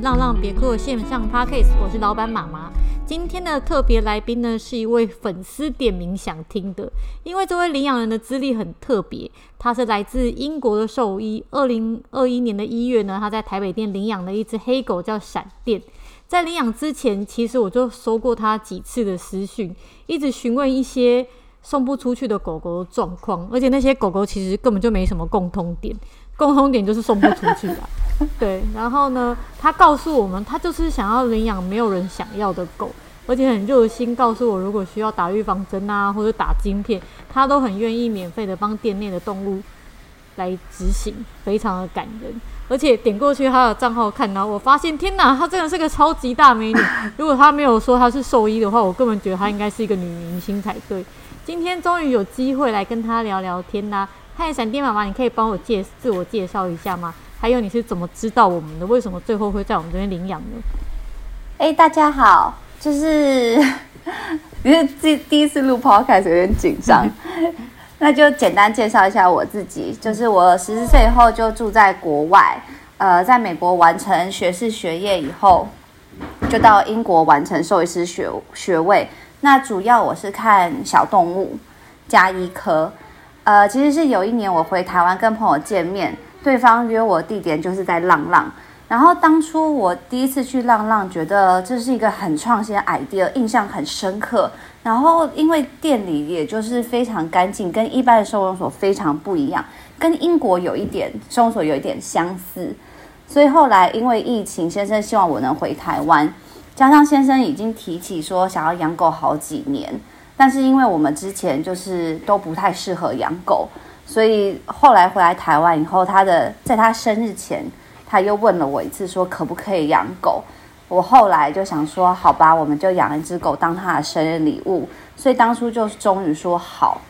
浪浪别哭的线上 Podcast，我是老板妈妈。今天的特别来宾呢，是一位粉丝点名想听的，因为这位领养人的资历很特别，他是来自英国的兽医。二零二一年的一月呢，他在台北店领养了一只黑狗，叫闪电。在领养之前，其实我就收过他几次的私讯，一直询问一些送不出去的狗狗状况，而且那些狗狗其实根本就没什么共通点。共同点就是送不出去吧，对。然后呢，他告诉我们，他就是想要领养没有人想要的狗，而且很热心，告诉我如果需要打预防针啊，或者打晶片，他都很愿意免费的帮店内的动物来执行，非常的感人。而且点过去他的账号看到，我发现天哪，他真的是个超级大美女。如果他没有说他是兽医的话，我根本觉得他应该是一个女明星才对。今天终于有机会来跟他聊聊天啦。嗨，闪电妈妈，你可以帮我介自我介绍一下吗？还有你是怎么知道我们的？为什么最后会在我们这边领养呢？哎、欸，大家好，就是 因为第第一次录 podcast 有点紧张，那就简单介绍一下我自己。就是我十四岁以后就住在国外，呃，在美国完成学士学业以后，就到英国完成兽医师学学位。那主要我是看小动物加医科。呃，其实是有一年我回台湾跟朋友见面，对方约我地点就是在浪浪。然后当初我第一次去浪浪，觉得这是一个很创新的 idea，印象很深刻。然后因为店里也就是非常干净，跟一般的收容所非常不一样，跟英国有一点收容所有一点相似。所以后来因为疫情，先生希望我能回台湾，加上先生已经提起说想要养狗好几年。但是因为我们之前就是都不太适合养狗，所以后来回来台湾以后，他的在他生日前，他又问了我一次，说可不可以养狗。我后来就想说，好吧，我们就养一只狗当他的生日礼物。所以当初就终于说好，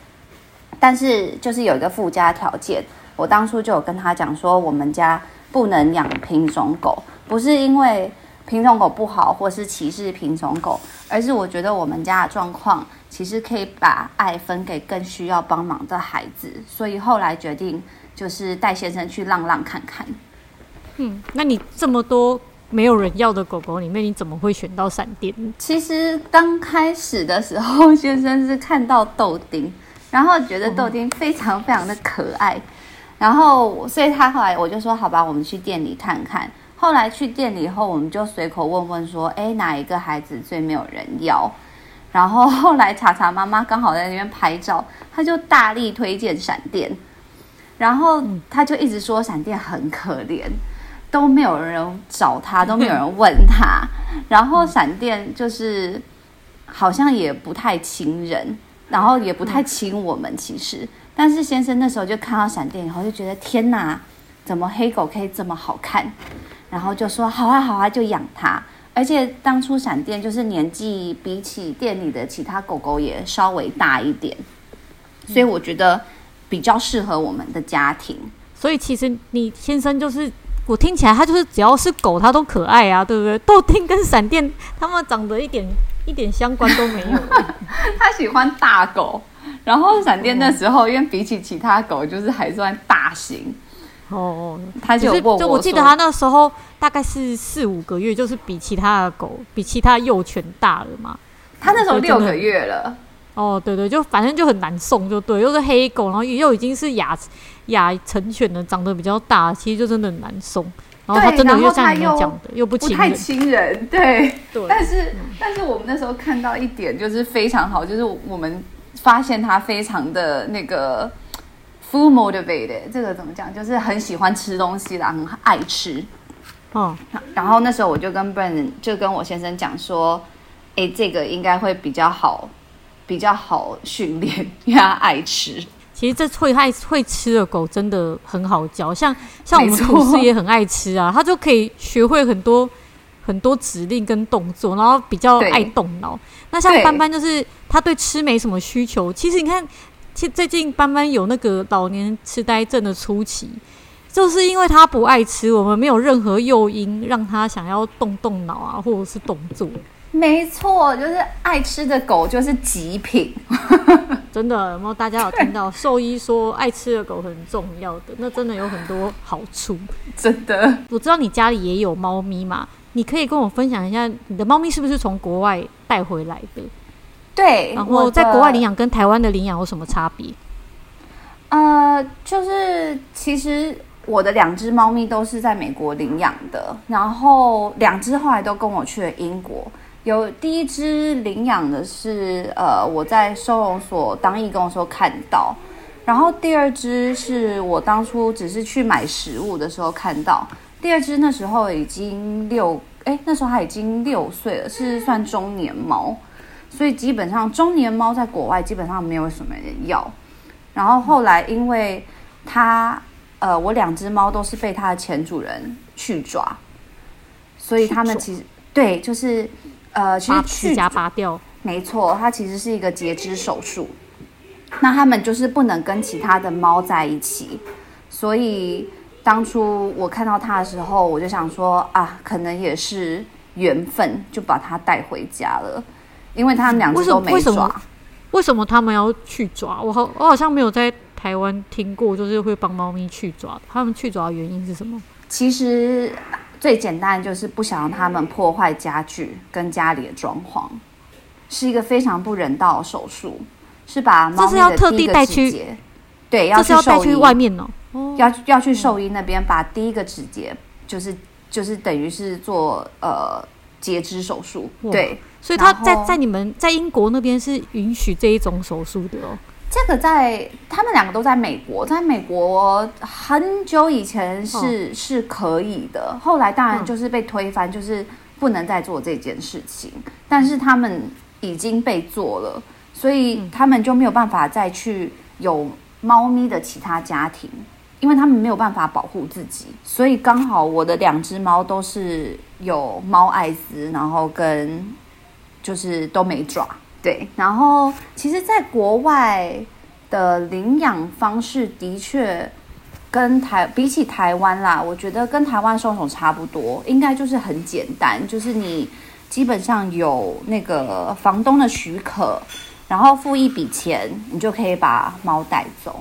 但是就是有一个附加条件，我当初就有跟他讲说，我们家不能养品种狗，不是因为品种狗不好或是歧视品种狗，而是我觉得我们家的状况。其实可以把爱分给更需要帮忙的孩子，所以后来决定就是带先生去浪浪看看。嗯，那你这么多没有人要的狗狗里面，你怎么会选到闪电？其实刚开始的时候，先生是看到豆丁，然后觉得豆丁非常非常的可爱，然后所以他后来我就说好吧，我们去店里看看。后来去店里以后，我们就随口问问说，哎，哪一个孩子最没有人要？然后后来查查妈妈刚好在那边拍照，她就大力推荐闪电，然后她就一直说闪电很可怜，都没有人找她，都没有人问她，然后闪电就是好像也不太亲人，然后也不太亲我们其实，但是先生那时候就看到闪电以后就觉得天哪，怎么黑狗可以这么好看，然后就说好啊好啊就养它。而且当初闪电就是年纪比起店里的其他狗狗也稍微大一点，所以我觉得比较适合我们的家庭。所以其实你先生就是我听起来他就是只要是狗他都可爱啊，对不对？豆丁跟闪电他们长得一点一点相关都没有。他喜欢大狗，然后闪电那时候因为比起其他狗就是还算大型。哦，他就就我记得他那时候大概是四五个月，就是比其他的狗比其他幼犬大了嘛。他那时候六个月了。哦，对对，就反正就很难送，就对，又是黑狗，然后又已经是亚亚成犬了，长得比较大，其实就真的很难送。然后他真的又像你讲的，又不亲太亲人，对。对。但是、嗯、但是我们那时候看到一点就是非常好，就是我们发现他非常的那个。Food motivated，这个怎么讲？就是很喜欢吃东西啦，很爱吃。嗯，然后那时候我就跟 Brandon 就跟我先生讲说，哎，这个应该会比较好，比较好训练，因为他爱吃。其实这会爱会吃的狗真的很好教，像像我们同事也很爱吃啊，他就可以学会很多很多指令跟动作，然后比较爱动脑。那像斑斑就是他对吃没什么需求，其实你看。其最近斑斑有那个老年痴呆症的初期，就是因为他不爱吃，我们没有任何诱因让他想要动动脑啊，或者是动作，没错，就是爱吃的狗就是极品。真的，有没有大家有听到兽医说爱吃的狗很重要的？那真的有很多好处。真的，我知道你家里也有猫咪嘛，你可以跟我分享一下，你的猫咪是不是从国外带回来的？对，然后在国外领养跟台湾的领养有什么差别？呃，就是其实我的两只猫咪都是在美国领养的，然后两只后来都跟我去了英国。有第一只领养的是呃我在收容所当义工的时候看到，然后第二只是我当初只是去买食物的时候看到。第二只那时候已经六哎，那时候它已经六岁了，是算中年猫，所以基本上中年猫在国外基本上没有什么人要。然后后来，因为它，呃，我两只猫都是被它的前主人去抓，所以他们其实对，就是呃，其实去指甲拔掉，没错，它其实是一个截肢手术。那他们就是不能跟其他的猫在一起，所以当初我看到它的时候，我就想说啊，可能也是缘分，就把它带回家了，因为他们两只都没抓。为什么他们要去抓？我好，我好像没有在台湾听过，就是会帮猫咪去抓。他们去抓的原因是什么？其实最简单就是不想让他们破坏家具跟家里的装潢，是一个非常不人道的手术，是把猫咪的第一个指节，对，要是要带去外面哦，要要去兽医那边把第一个指节，就是就是等于是做呃截肢手术，对。所以他在在你们在英国那边是允许这一种手术的哦。这个在他们两个都在美国，在美国很久以前是、哦、是可以的，后来当然就是被推翻，就是不能再做这件事情。但是他们已经被做了，所以他们就没有办法再去有猫咪的其他家庭，因为他们没有办法保护自己。所以刚好我的两只猫都是有猫艾滋，然后跟。就是都没抓，对。然后其实，在国外的领养方式的确跟台比起台湾啦，我觉得跟台湾收容差不多，应该就是很简单，就是你基本上有那个房东的许可，然后付一笔钱，你就可以把猫带走。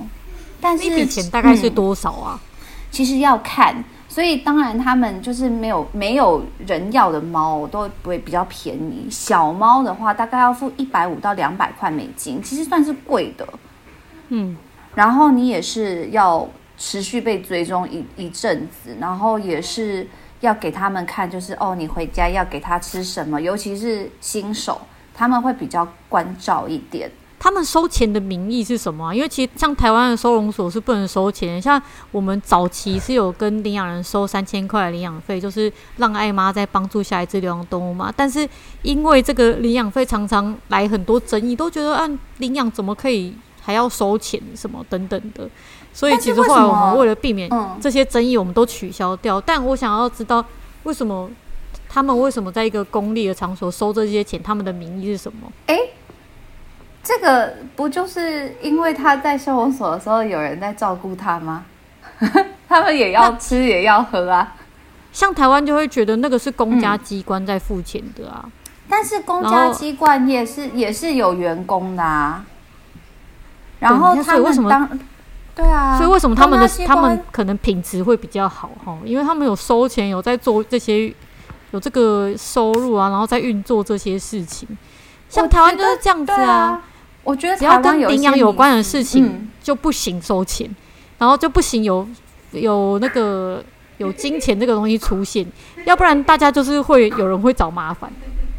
但是一笔钱大概是多少啊？嗯，其实要看。所以当然，他们就是没有没有人要的猫都不会比较便宜。小猫的话，大概要付一百五到两百块美金，其实算是贵的。嗯，然后你也是要持续被追踪一一阵子，然后也是要给他们看，就是哦，你回家要给他吃什么，尤其是新手，他们会比较关照一点。他们收钱的名义是什么啊？因为其实像台湾的收容所是不能收钱，像我们早期是有跟领养人收三千块领养费，就是让爱妈在帮助下一只流浪动物嘛。但是因为这个领养费常常来很多争议，都觉得按领养怎么可以还要收钱什么等等的，所以其实后来我们为了避免这些争议，我们都取消掉。但我想要知道为什么他们为什么在一个公立的场所收这些钱，他们的名义是什么？诶这个不就是因为他在收容所的时候有人在照顾他吗？他们也要吃也要喝啊。像台湾就会觉得那个是公家机关在付钱的啊。嗯、但是公家机关也是也是有员工的啊。然后他们为什么？对啊。所以为什么他们的他们可能品质会比较好哈？因为他们有收钱，有在做这些，有这个收入啊，然后在运作这些事情。像台湾就是这样子啊。我觉得只要跟领养有关的事情就不行收钱，嗯、然后就不行有有那个有金钱这个东西出现，要不然大家就是会有人会找麻烦，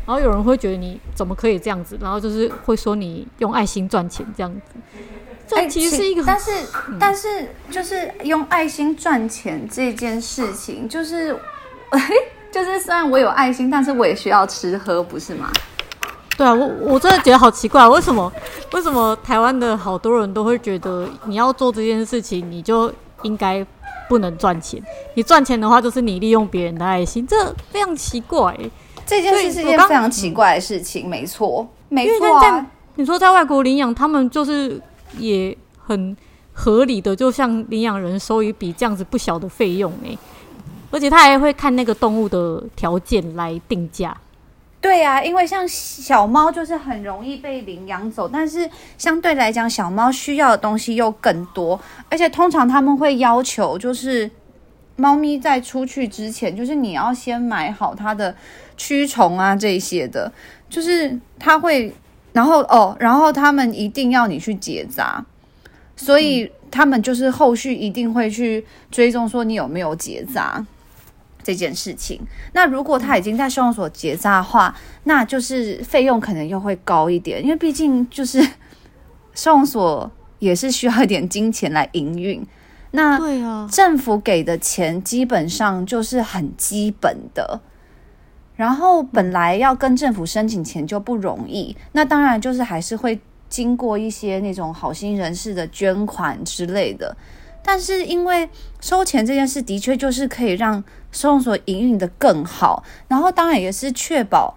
然后有人会觉得你怎么可以这样子，然后就是会说你用爱心赚钱这样子。这其实是一个，但是、嗯、但是就是用爱心赚钱这件事情，就是 就是虽然我有爱心，但是我也需要吃喝，不是吗？对啊，我我真的觉得好奇怪，为什么为什么台湾的好多人都会觉得你要做这件事情，你就应该不能赚钱？你赚钱的话，就是你利用别人的爱心，这非常奇怪。这件事是一件非常奇怪的事情，没错，没错啊。你说在外国领养，他们就是也很合理的，就像领养人收一笔这样子不小的费用哎，而且他还会看那个动物的条件来定价。对啊，因为像小猫就是很容易被领养走，但是相对来讲，小猫需要的东西又更多，而且通常他们会要求，就是猫咪在出去之前，就是你要先买好它的驱虫啊这些的，就是它会，然后哦，然后他们一定要你去结扎，所以他们就是后续一定会去追踪说你有没有结扎。这件事情，那如果他已经在收容所结扎的话，那就是费用可能又会高一点，因为毕竟就是 收容所也是需要一点金钱来营运。那对啊，政府给的钱基本上就是很基本的，然后本来要跟政府申请钱就不容易，那当然就是还是会经过一些那种好心人士的捐款之类的。但是因为收钱这件事的确就是可以让收容所营运的更好，然后当然也是确保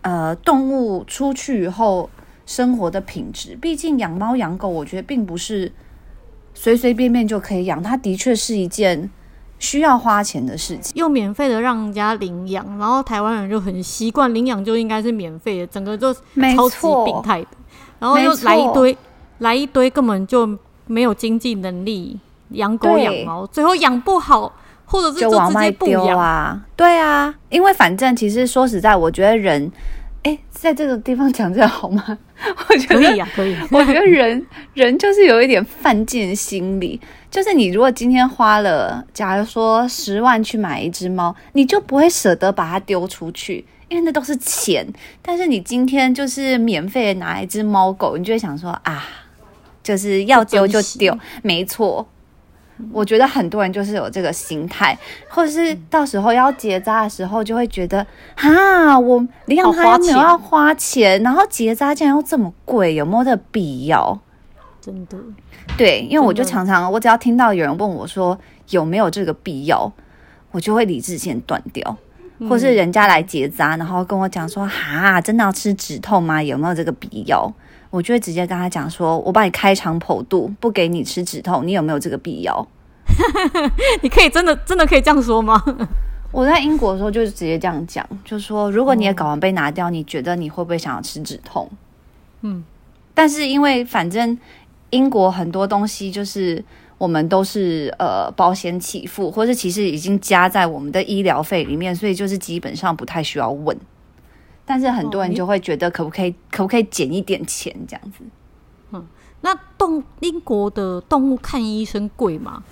呃动物出去以后生活的品质。毕竟养猫养狗，我觉得并不是随随便便就可以养，它的确是一件需要花钱的事情。又免费的让人家领养，然后台湾人就很习惯领养就应该是免费的，整个就超级病态的。然后又来一堆来一堆根本就没有经济能力。养狗养猫，最后养不好，或者是就直接不养啊？对啊，因为反正其实说实在，我觉得人，哎，在这个地方讲这样好吗？我觉得可以呀，可以。我觉得人人就是有一点犯贱心理，就是你如果今天花了，假如说十万去买一只猫，你就不会舍得把它丢出去，因为那都是钱。但是你今天就是免费拿一只猫狗，你就会想说啊，就是要丢就丢，没错。我觉得很多人就是有这个心态，或者是到时候要结扎的时候，就会觉得啊，我领养它又没有要花钱，然后结扎竟然又这么贵，有没有这个必要？真的，对，因为我就常常，我只要听到有人问我说有没有这个必要，我就会理智先断掉，或是人家来结扎，然后跟我讲说哈，真的要吃止痛吗？有没有这个必要？我就会直接跟他讲说，我帮你开肠剖肚，不给你吃止痛，你有没有这个必要？你可以真的真的可以这样说吗？我在英国的时候就是直接这样讲，就是说，如果你的睾丸被拿掉，你觉得你会不会想要吃止痛？嗯，但是因为反正英国很多东西就是我们都是呃保险起付，或者其实已经加在我们的医疗费里面，所以就是基本上不太需要问。但是很多人就会觉得，可不可以，可不可以减一点钱这样子？嗯，那动英国的动物看医生贵吗？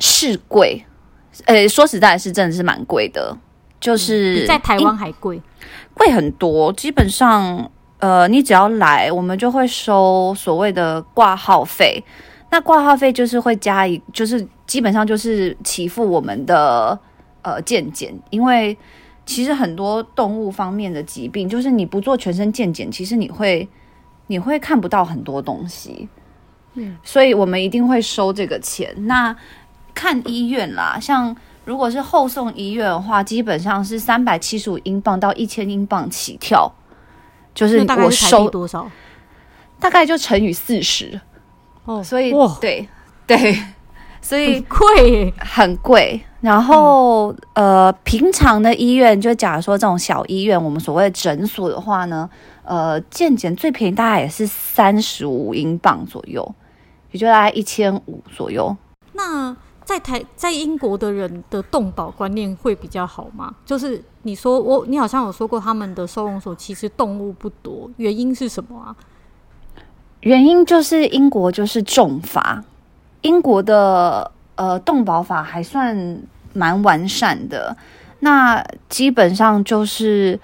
是贵，呃、欸，说实在，是真的是蛮贵的，就是、嗯、比在台湾还贵，贵很多。基本上，呃，你只要来，我们就会收所谓的挂号费。那挂号费就是会加一，就是基本上就是起付我们的呃健检，因为。其实很多动物方面的疾病，就是你不做全身健检，其实你会你会看不到很多东西。嗯，所以我们一定会收这个钱。那看医院啦，像如果是后送医院的话，基本上是三百七十五英镑到一千英镑起跳。就是我收多少？大概就乘以四十。哦，所以哇，对对。所以贵，很贵。然后，嗯、呃，平常的医院，就假如说这种小医院，我们所谓的诊所的话呢，呃，健检最便宜大概也是三十五英镑左右，也就大概一千五左右。那在台，在英国的人的动保观念会比较好吗？就是你说我，你好像有说过，他们的收容所其实动物不多，原因是什么啊？原因就是英国就是重罚。英国的呃动保法还算蛮完善的，那基本上就是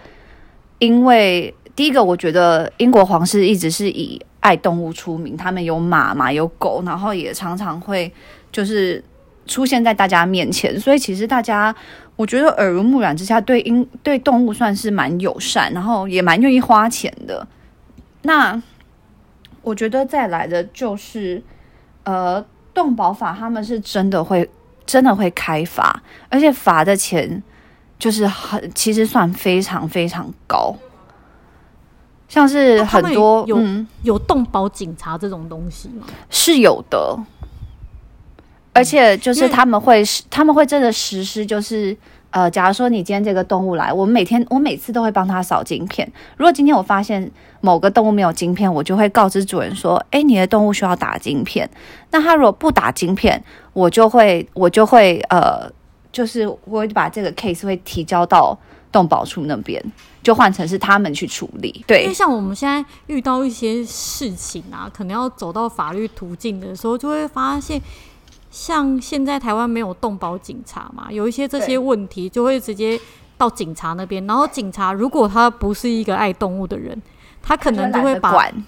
因为第一个，我觉得英国皇室一直是以爱动物出名，他们有马嘛，有狗，然后也常常会就是出现在大家面前，所以其实大家我觉得耳濡目染之下，对英对动物算是蛮友善，然后也蛮愿意花钱的。那我觉得再来的就是呃。动保法他们是真的会真的会开罚，而且罚的钱就是很其实算非常非常高，像是很多有、嗯、有动保警察这种东西吗？是有的，而且就是他们会，他们会真的实施，就是呃，假如说你今天这个动物来，我每天我每次都会帮他扫晶片。如果今天我发现某个动物没有晶片，我就会告知主人说：“诶，你的动物需要打晶片。”那他如果不打晶片，我就会我就会呃，就是我会把这个 case 会提交到动保处那边，就换成是他们去处理。对，因为像我们现在遇到一些事情啊，可能要走到法律途径的时候，就会发现。像现在台湾没有动保警察嘛，有一些这些问题就会直接到警察那边，然后警察如果他不是一个爱动物的人，他可能就会把，管。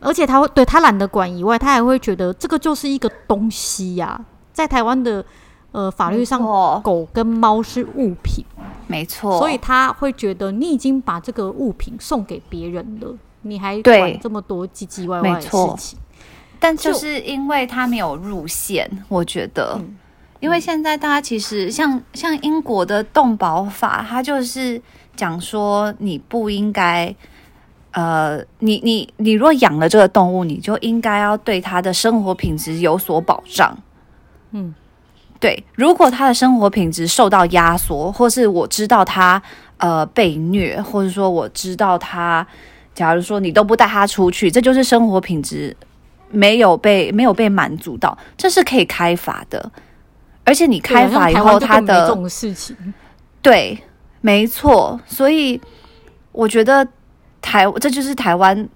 而且他会对他懒得管以外，他还会觉得这个就是一个东西呀、啊，在台湾的呃法律上，狗跟猫是物品，没错，所以他会觉得你已经把这个物品送给别人了，你还管这么多唧唧歪歪的事情。但就是因为他没有入线，我觉得，因为现在大家其实像像英国的动保法，它就是讲说你不应该，呃，你你你若养了这个动物，你就应该要对它的生活品质有所保障。嗯，对，如果它的生活品质受到压缩，或是我知道它呃被虐，或者说我知道它，假如说你都不带它出去，这就是生活品质。没有被没有被满足到，这是可以开罚的，而且你开罚以后，他的这种事情，对，没错，所以我觉得台这就是台湾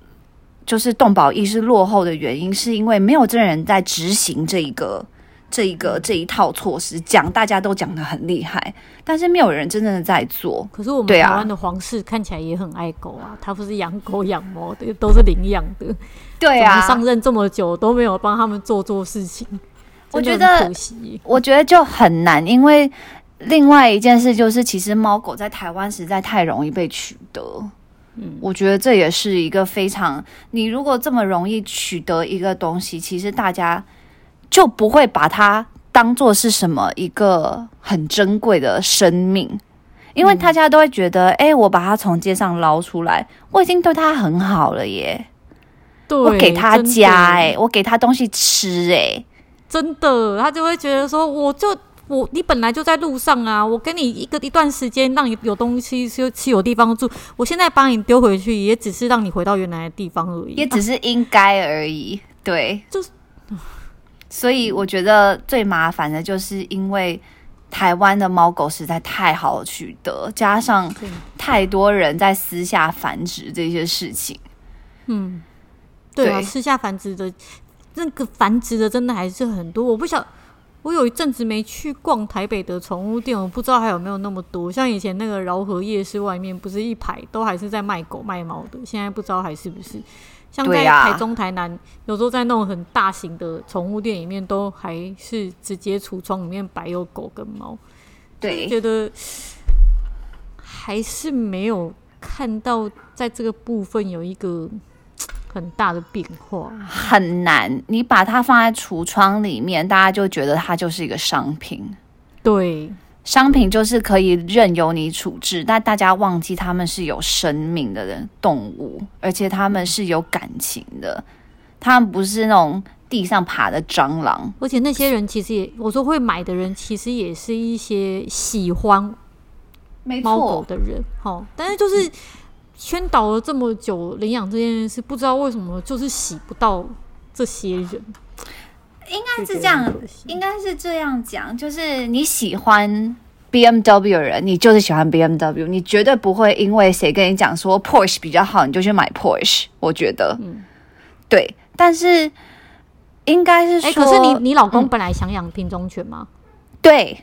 就是动保意识落后的原因，是因为没有真人在执行这一个。这一个这一套措施讲，大家都讲的很厉害，但是没有人真正的在做。可是我们台湾的皇室看起来也很爱狗啊，他不是养狗养猫的，都是领养的。对啊，上任这么久都没有帮他们做做事情，我觉得可惜。我觉得就很难，因为另外一件事就是，其实猫狗在台湾实在太容易被取得。嗯，我觉得这也是一个非常，你如果这么容易取得一个东西，其实大家。就不会把它当做是什么一个很珍贵的生命，因为大家都会觉得，哎、嗯欸，我把它从街上捞出来，我已经对它很好了耶。对，我给它家，哎，我给它东西吃，哎，真的，他就会觉得说，我就我你本来就在路上啊，我给你一个一段时间，让你有东西吃，吃有地方住，我现在把你丢回去，也只是让你回到原来的地方而已，也只是应该而已，啊、对，就是。所以我觉得最麻烦的就是因为台湾的猫狗实在太好取得，加上太多人在私下繁殖这些事情。嗯，对啊，私下繁殖的，那个繁殖的真的还是很多。我不晓，我有一阵子没去逛台北的宠物店，我不知道还有没有那么多。像以前那个饶河夜市外面，不是一排都还是在卖狗卖猫的，现在不知道还是不是。像在台中、台南，啊、有时候在那种很大型的宠物店里面，都还是直接橱窗里面摆有狗跟猫。对，觉得还是没有看到在这个部分有一个很大的变化，很难。你把它放在橱窗里面，大家就觉得它就是一个商品。对。商品就是可以任由你处置，但大家忘记他们是有生命的人动物，而且他们是有感情的，他们不是那种地上爬的蟑螂。而且那些人其实也，我说会买的人，其实也是一些喜欢猫狗的人。好，但是就是宣导了这么久领养这件事，不知道为什么就是洗不到这些人。应该是这样，应该是这样讲，就是你喜欢 BMW 的人，你就是喜欢 BMW，你绝对不会因为谁跟你讲说 Porsche 比较好，你就去买 Porsche。我觉得，嗯，对。但是应该是说，哎、欸，可是你你老公本来想养品种犬吗？对，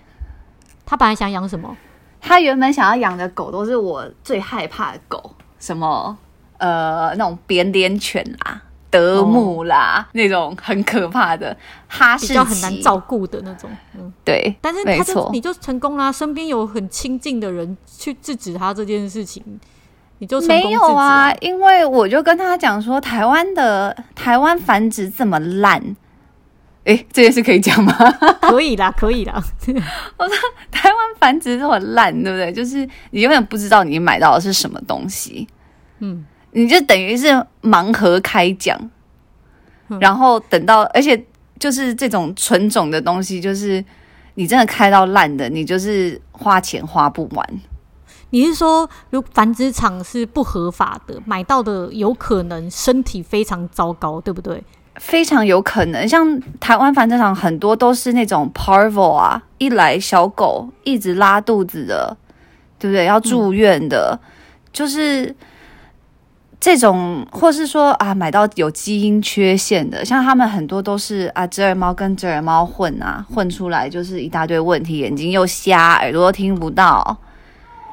他本来想养什么？他原本想要养的狗都是我最害怕的狗，什么呃那种扁脸犬啦。德牧啦，哦、那种很可怕的哈士奇，比较很难照顾的那种。嗯，对，但是他就你就成功啦，身边有很亲近的人去制止他这件事情，你就成功有啊，因为我就跟他讲说，台湾的台湾繁殖这么烂，哎，这件事可以讲吗？可以啦，可以啦。我说台湾繁殖这么烂，对不对？就是你永远不知道你买到的是什么东西。嗯。你就等于是盲盒开奖，嗯、然后等到，而且就是这种纯种的东西，就是你真的开到烂的，你就是花钱花不完。你是说，如繁殖场是不合法的，买到的有可能身体非常糟糕，对不对？非常有可能，像台湾繁殖场很多都是那种 parvo 啊，一来小狗一直拉肚子的，对不对？要住院的，嗯、就是这种，或是说啊，买到有基因缺陷的，像他们很多都是啊，折耳猫跟折耳猫混啊，混出来就是一大堆问题，眼睛又瞎，耳朵都听不到。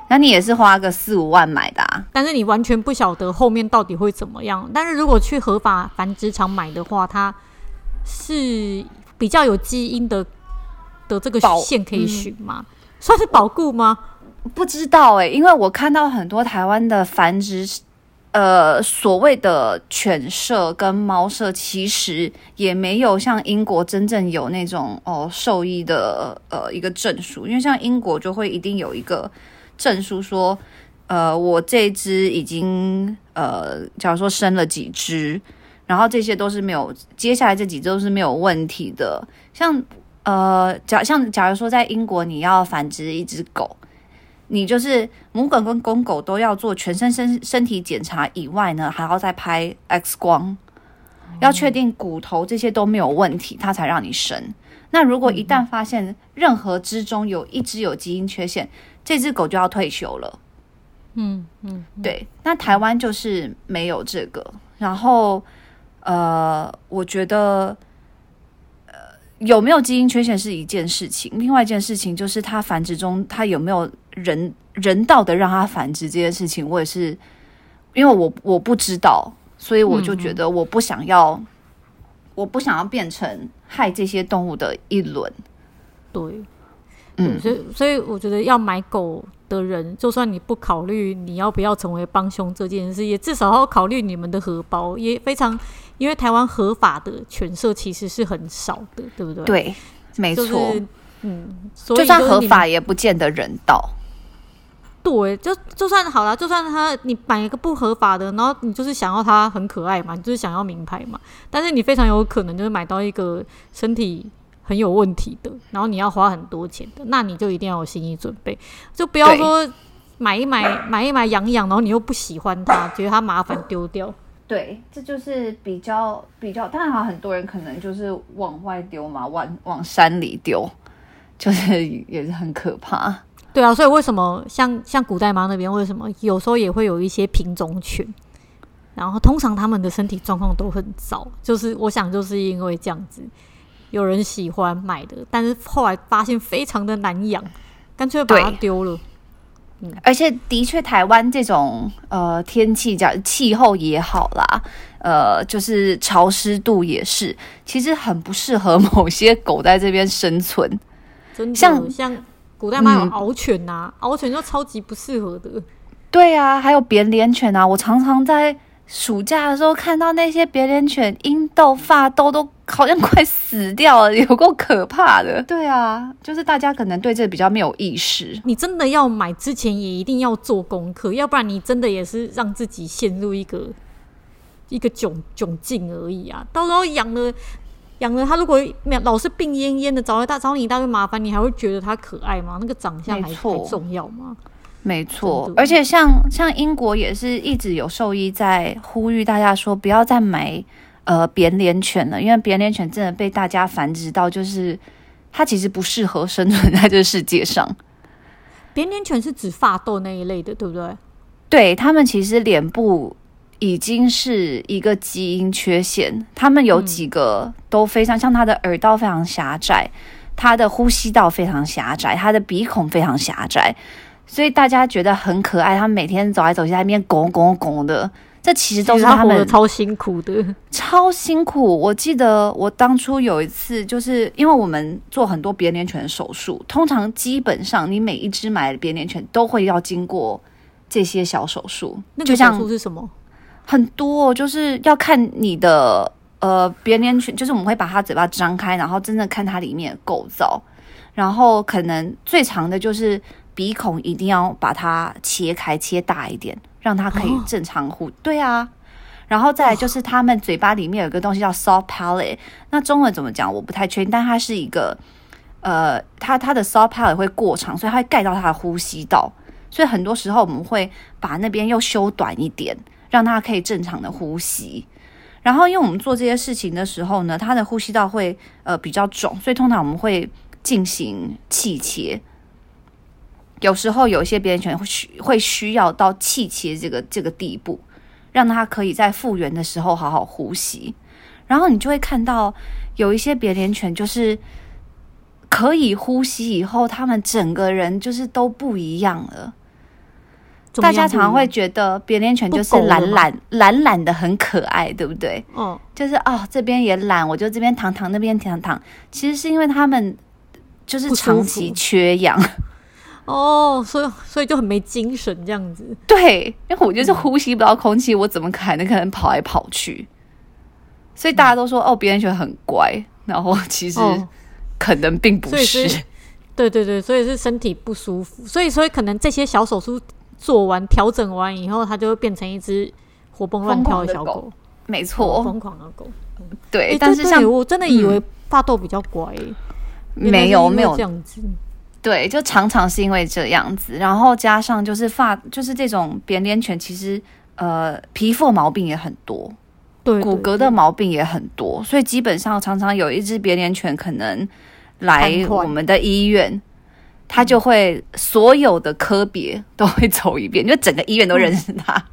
那你也是花个四五万买的啊？但是你完全不晓得后面到底会怎么样。但是如果去合法繁殖场买的话，它是比较有基因的的这个线可以选吗？嗯、算是保固吗？不知道哎、欸，因为我看到很多台湾的繁殖，呃，所谓的犬舍跟猫舍，其实也没有像英国真正有那种哦兽医的呃一个证书，因为像英国就会一定有一个。证书说，呃，我这只已经呃，假如说生了几只，然后这些都是没有，接下来这几只都是没有问题的。像呃，假像假如说在英国你要繁殖一只狗，你就是母狗跟公狗都要做全身身身体检查以外呢，还要再拍 X 光，要确定骨头这些都没有问题，它才让你生。那如果一旦发现任何之中有一只有基因缺陷，这只狗就要退休了。嗯嗯，嗯对。那台湾就是没有这个。然后，呃，我觉得，呃，有没有基因缺陷是一件事情，另外一件事情就是它繁殖中它有没有人人道的让它繁殖这件事情，我也是，因为我我不知道，所以我就觉得我不想要，嗯、我不想要变成害这些动物的一轮。对。嗯，所以所以我觉得要买狗的人，就算你不考虑你要不要成为帮凶这件事，也至少要考虑你们的荷包，也非常，因为台湾合法的犬舍其实是很少的，对不对？对，没错。就是、嗯，就算合法也不见得人道。对，就就算好了，就算他你买一个不合法的，然后你就是想要它很可爱嘛，你就是想要名牌嘛，但是你非常有可能就是买到一个身体。很有问题的，然后你要花很多钱的，那你就一定要有心理准备，就不要说买一买买一买养养，然后你又不喜欢它，觉得它麻烦丢掉。对，这就是比较比较，当然很多人可能就是往外丢嘛，往往山里丢，就是也是很可怕。对啊，所以为什么像像古代妈那边，为什么有时候也会有一些品种犬，然后通常他们的身体状况都很糟，就是我想就是因为这样子。有人喜欢买的，但是后来发现非常的难养，干脆把它丢了。嗯，而且的确，台湾这种呃天气，叫气候也好啦，呃，就是潮湿度也是，其实很不适合某些狗在这边生存。真的，像像古代妈有獒犬呐、啊，獒、嗯、犬就超级不适合的。对啊，还有扁脸犬啊，我常常在。暑假的时候看到那些扁脸犬，英豆发痘都好像快死掉了，有够可怕的。对啊，就是大家可能对这比较没有意识。你真的要买之前也一定要做功课，要不然你真的也是让自己陷入一个一个窘窘境而已啊！到时候养了养了它，如果老是病恹恹的，找了大找你一大堆麻烦，你还会觉得它可爱吗？那个长相还还重要吗？没错，而且像像英国也是一直有兽医在呼吁大家说，不要再买呃扁脸犬了，因为扁脸犬真的被大家繁殖到，就是它其实不适合生存在这个世界上。扁脸犬是指发痘那一类的，对不对？对，他们其实脸部已经是一个基因缺陷，他们有几个都非常像，他的耳道非常狭窄，他的呼吸道非常狭窄，他的鼻孔非常狭窄。所以大家觉得很可爱，他们每天走来走去，在那边拱拱拱的，这其实都是他们超辛苦的，超辛苦。我记得我当初有一次，就是因为我们做很多扁脸犬手术，通常基本上你每一只买的扁脸犬都会要经过这些小手术。那个手术是什么？很多就是要看你的呃扁脸犬，就是我们会把它嘴巴张开，然后真正看它里面的构造，然后可能最长的就是。鼻孔一定要把它切开，切大一点，让它可以正常呼。哦、对啊，然后再来就是他们嘴巴里面有一个东西叫 soft palate，那中文怎么讲我不太确定，但它是一个呃，它它的 soft palate 会过长，所以它会盖到它的呼吸道，所以很多时候我们会把那边又修短一点，让它可以正常的呼吸。然后因为我们做这些事情的时候呢，它的呼吸道会呃比较肿，所以通常我们会进行气切。有时候有一些别人犬会需会需要到气切这个这个地步，让它可以在复原的时候好好呼吸。然后你就会看到有一些别连犬就是可以呼吸以后，他们整个人就是都不一样了。大家常常会觉得别连犬就是懒懒懒懒的很可爱，对不对？嗯，就是哦这边也懒，我就这边躺躺，那边躺躺。其实是因为他们就是长期缺氧。哦，所以所以就很没精神这样子。对，因为我就是呼吸不到空气，嗯、我怎么可能可能跑来跑去？所以大家都说、嗯、哦，别人犬很乖，然后其实可能并不是。哦、对对对，所以是身体不舒服。所以所以可能这些小手术做完、调整完以后，它就会变成一只活蹦乱跳的小狗。狗。没错，疯狂的狗。嗯、对，欸、但是像我真的以为法斗比较乖，没有没有。这样子。对，就常常是因为这样子，然后加上就是发，就是这种扁脸犬，其实呃皮肤毛病也很多，对，骨骼的毛病也很多，所以基本上常常有一只扁脸犬可能来我们的医院，它就会所有的科别都会走一遍，就整个医院都认识他。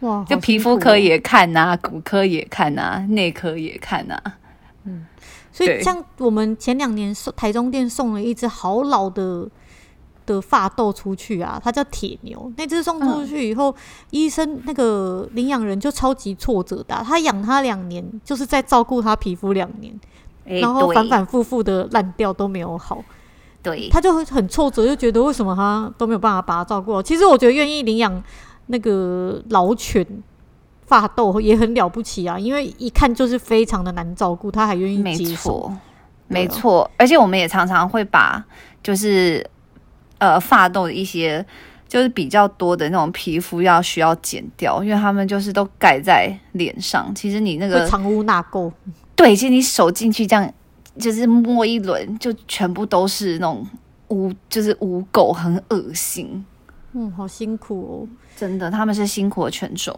哇，就皮肤科也看呐、啊，骨科也看呐、啊，内科也看呐、啊，嗯。所以像我们前两年送台中店送了一只好老的的发豆出去啊，它叫铁牛。那只送出去以后，嗯、医生那个领养人就超级挫折的、啊。他养它两年，就是在照顾它皮肤两年，欸、然后反反复复的烂掉都没有好。对，他就很挫折，就觉得为什么他都没有办法把他照顾好。其实我觉得愿意领养那个老犬。发豆也很了不起啊，因为一看就是非常的难照顾，他还愿意接受。没错，没错，而且我们也常常会把就是呃发豆的一些就是比较多的那种皮肤要需要剪掉，因为他们就是都盖在脸上。其实你那个藏污纳垢，对，其实你手进去这样就是摸一轮，就全部都是那种污，就是污垢，很恶心。嗯，好辛苦哦，真的，他们是辛苦的犬种。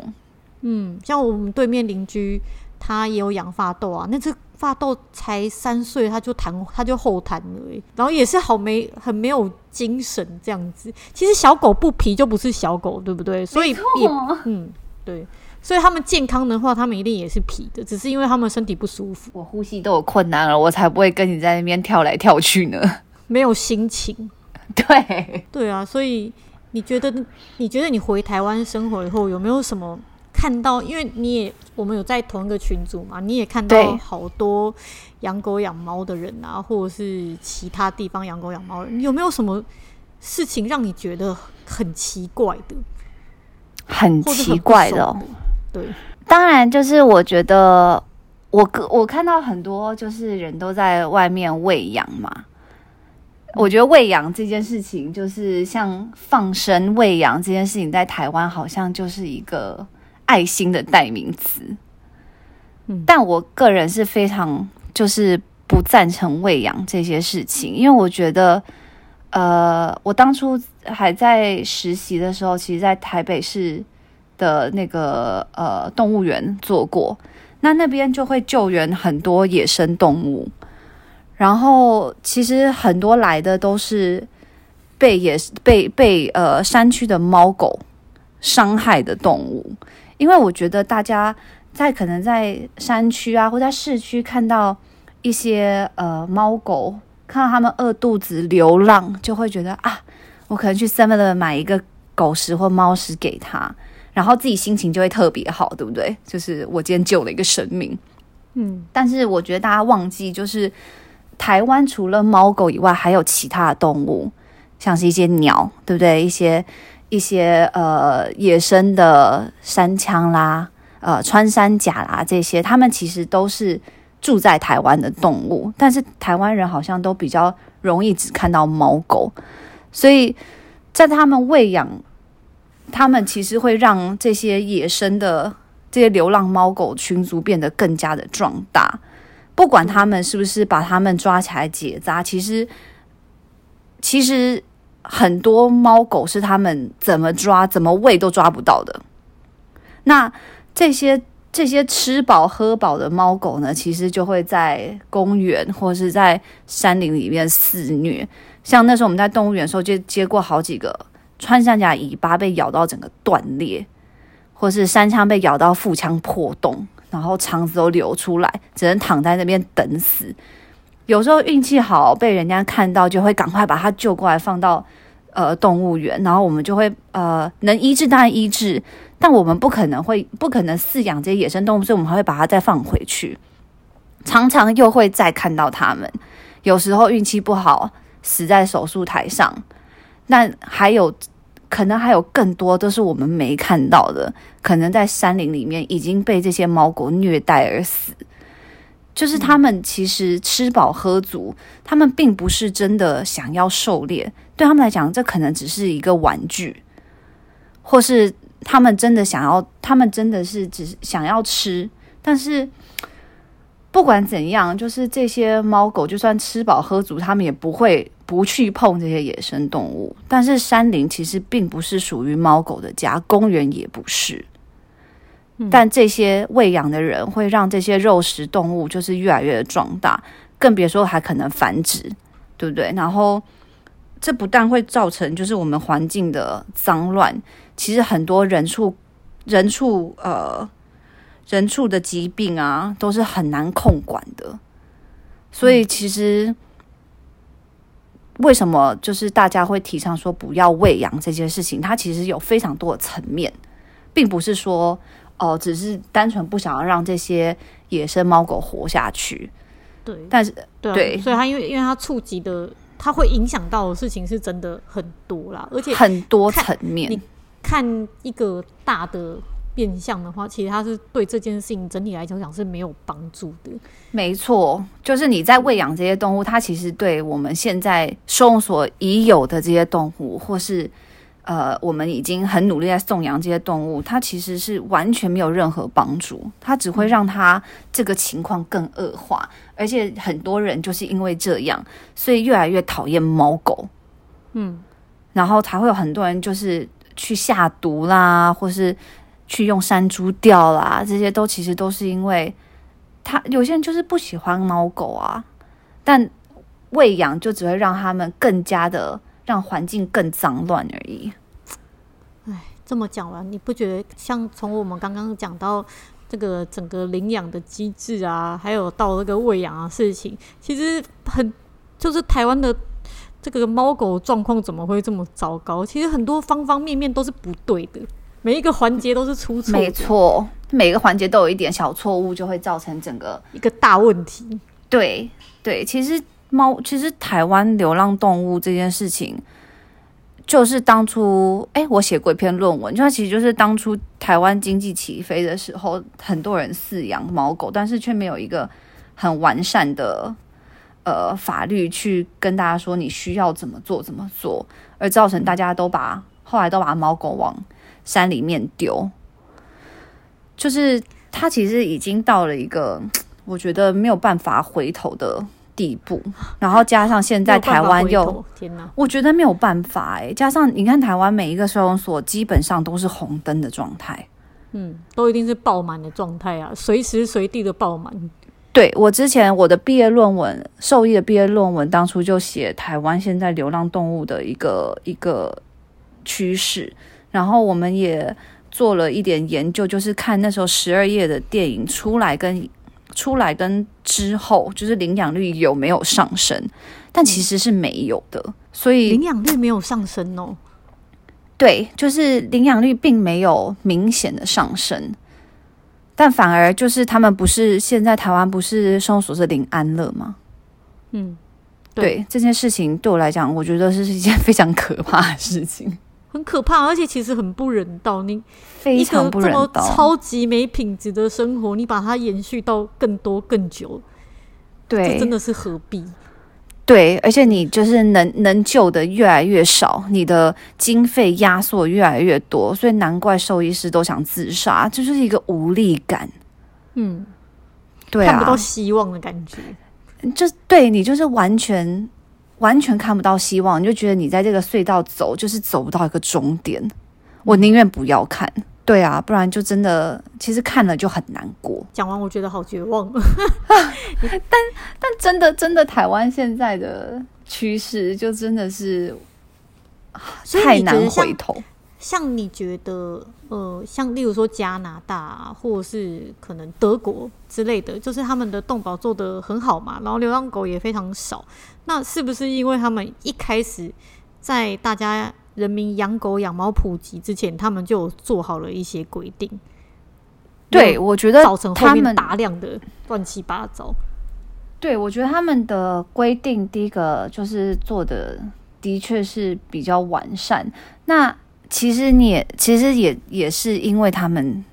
嗯，像我们对面邻居，他也有养发豆啊。那只发豆才三岁，他就弹，他就后弹了，然后也是好没很没有精神这样子。其实小狗不皮就不是小狗，对不对？所以也嗯，对。所以他们健康的话，他们一定也是皮的，只是因为他们身体不舒服。我呼吸都有困难了，我才不会跟你在那边跳来跳去呢。没有心情。对对啊，所以你觉得你觉得你回台湾生活以后有没有什么？看到，因为你也我们有在同一个群组嘛，你也看到好多养狗养猫的人啊，或者是其他地方养狗养猫你有没有什么事情让你觉得很奇怪的？很奇怪的，的，对，当然就是我觉得我我看到很多就是人都在外面喂养嘛，我觉得喂养这件事情，就是像放生喂养这件事情，在台湾好像就是一个。爱心的代名词，嗯，但我个人是非常就是不赞成喂养这些事情，因为我觉得，呃，我当初还在实习的时候，其实在台北市的那个呃动物园做过，那那边就会救援很多野生动物，然后其实很多来的都是被野被被呃山区的猫狗伤害的动物。因为我觉得大家在可能在山区啊，或在市区看到一些呃猫狗，看到他们饿肚子流浪，就会觉得啊，我可能去 Seven 买一个狗食或猫食给它，然后自己心情就会特别好，对不对？就是我今天救了一个生命，嗯。但是我觉得大家忘记，就是台湾除了猫狗以外，还有其他的动物，像是一些鸟，对不对？一些。一些呃野生的山羌啦，呃穿山甲啦，这些他们其实都是住在台湾的动物，但是台湾人好像都比较容易只看到猫狗，所以在他们喂养，他们其实会让这些野生的这些流浪猫狗群族变得更加的壮大。不管他们是不是把他们抓起来结扎，其实其实很多猫狗是他们怎么抓、怎么喂都抓不到的。那这些这些吃饱喝饱的猫狗呢，其实就会在公园或是在山林里面肆虐。像那时候我们在动物园的时候，就接过好几个穿山甲尾巴被咬到整个断裂，或是山羌被咬到腹腔破洞。然后肠子都流出来，只能躺在那边等死。有时候运气好，被人家看到，就会赶快把它救过来，放到呃动物园。然后我们就会呃能医治当然医治，但我们不可能会不可能饲养这些野生动物，所以我们还会把它再放回去。常常又会再看到它们。有时候运气不好，死在手术台上。那还有。可能还有更多都是我们没看到的，可能在山林里面已经被这些猫狗虐待而死。就是他们其实吃饱喝足，他们并不是真的想要狩猎，对他们来讲，这可能只是一个玩具，或是他们真的想要，他们真的是只是想要吃，但是。不管怎样，就是这些猫狗，就算吃饱喝足，他们也不会不去碰这些野生动物。但是山林其实并不是属于猫狗的家，公园也不是。但这些喂养的人会让这些肉食动物就是越来越壮大，更别说还可能繁殖，对不对？然后这不但会造成就是我们环境的脏乱，其实很多人畜人畜呃。人畜的疾病啊，都是很难控管的，所以其实为什么就是大家会提倡说不要喂养这件事情？它其实有非常多的层面，并不是说哦，只是单纯不想要让这些野生猫狗活下去。对，但是对，对，所以它因为因为它触及的，它会影响到的事情是真的很多啦，而且很多层面。你看一个大的。变相的话，其实它是对这件事情整体来讲讲是没有帮助的。没错，就是你在喂养这些动物，它其实对我们现在收容所已有的这些动物，或是呃我们已经很努力在送养这些动物，它其实是完全没有任何帮助，它只会让它这个情况更恶化。而且很多人就是因为这样，所以越来越讨厌猫狗。嗯，然后才会有很多人就是去下毒啦，或是。去用山猪吊啦，这些都其实都是因为他有些人就是不喜欢猫狗啊，但喂养就只会让他们更加的让环境更脏乱而已。哎，这么讲完，你不觉得像从我们刚刚讲到这个整个领养的机制啊，还有到这个喂养的事情，其实很就是台湾的这个猫狗状况怎么会这么糟糕？其实很多方方面面都是不对的。每一个环节都是出错，没错，每个环节都有一点小错误，就会造成整个一个大问题。对对，其实猫，其实台湾流浪动物这件事情，就是当初，哎，我写过一篇论文，就它其实就是当初台湾经济起飞的时候，很多人饲养猫狗，但是却没有一个很完善的呃法律去跟大家说你需要怎么做怎么做，而造成大家都把后来都把猫狗往山里面丢，就是他其实已经到了一个我觉得没有办法回头的地步。然后加上现在台湾又，天哪，我觉得没有办法哎。加上你看台湾每一个收容所基本上都是红灯的状态，嗯，都一定是爆满的状态啊，随时随地的爆满。对，我之前我的毕业论文，兽医的毕业论文，当初就写台湾现在流浪动物的一个一个趋势。然后我们也做了一点研究，就是看那时候十二夜的电影出来跟出来跟之后，就是领养率有没有上升？但其实是没有的，所以领养率没有上升哦。对，就是领养率并没有明显的上升，但反而就是他们不是现在台湾不是收容所是领安乐吗？嗯，对，对这件事情对我来讲，我觉得是一件非常可怕的事情。很可怕，而且其实很不人道。你非常不人道，一个这么超级没品质的生活，你把它延续到更多更久，对，这真的是何必？对，而且你就是能能救的越来越少，你的经费压缩越来越多，所以难怪兽医师都想自杀，这就是一个无力感。嗯，对啊，看不到希望的感觉，就对你就是完全完全看不到希望，你就觉得你在这个隧道走就是走不到一个终点，我宁愿不要看。对啊，不然就真的，其实看了就很难过。讲完我觉得好绝望，但但真的真的，台湾现在的趋势就真的是太难回头。像，你觉得，呃，像例如说加拿大或者是可能德国之类的，就是他们的动保做得很好嘛，然后流浪狗也非常少。那是不是因为他们一开始在大家人民养狗养猫普及之前，他们就做好了一些规定。对，我觉得造成后面大量的乱七八糟。对，我觉得他们的规定，第一个就是做的的确是比较完善。那其实你也其实也也是因为他们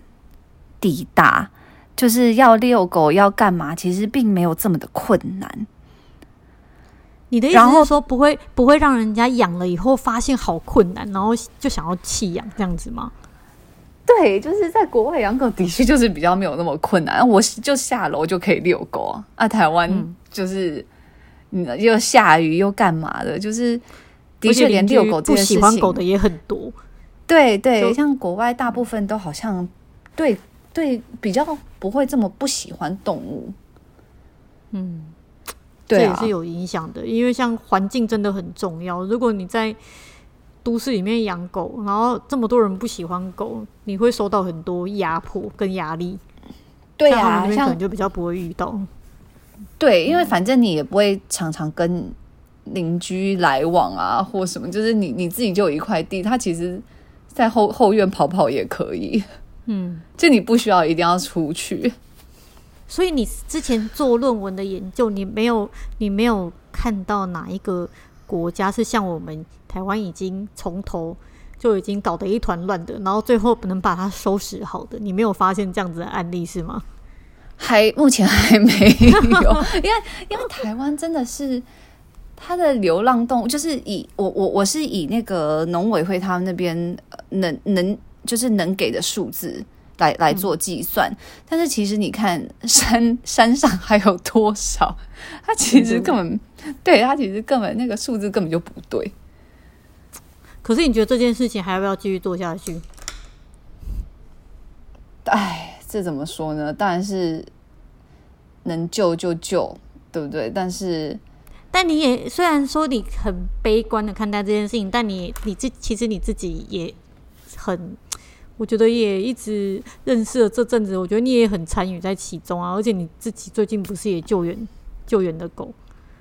抵达，就是要遛狗要干嘛，其实并没有这么的困难。你的意思是说，不会不会让人家养了以后发现好困难，然后就想要弃养这样子吗？对，就是在国外养狗的确就是比较没有那么困难，我就下楼就可以遛狗啊。啊，台湾就是嗯，又下雨又干嘛的，就是的确连遛狗不喜欢狗的也很多。对对，像国外大部分都好像对对比较不会这么不喜欢动物，嗯。对啊，这也是有影响的，因为像环境真的很重要。如果你在都市里面养狗，然后这么多人不喜欢狗，你会受到很多压迫跟压力。对啊，像可能就比较不会遇到。对，因为反正你也不会常常跟邻居来往啊，或什么，就是你你自己就有一块地，它其实在后后院跑跑也可以。嗯，就你不需要一定要出去。所以你之前做论文的研究，你没有你没有看到哪一个国家是像我们台湾已经从头就已经搞得一团乱的，然后最后不能把它收拾好的，你没有发现这样子的案例是吗？还目前还没有，因为因为台湾真的是它的流浪动物，就是以我我我是以那个农委会他们那边能能就是能给的数字。来来做计算，嗯，但是其实你看山山上还有多少？它其实根本，嗯、对它其实根本那个数字根本就不对。可是你觉得这件事情还要不要继续做下去？哎，这怎么说呢？当然是能救就救，对不对？但是，但你也虽然说你很悲观的看待这件事情，但你你自其实你自己也很。我觉得也一直认识了这阵子，我觉得你也很参与在其中啊，而且你自己最近不是也救援 救援的狗？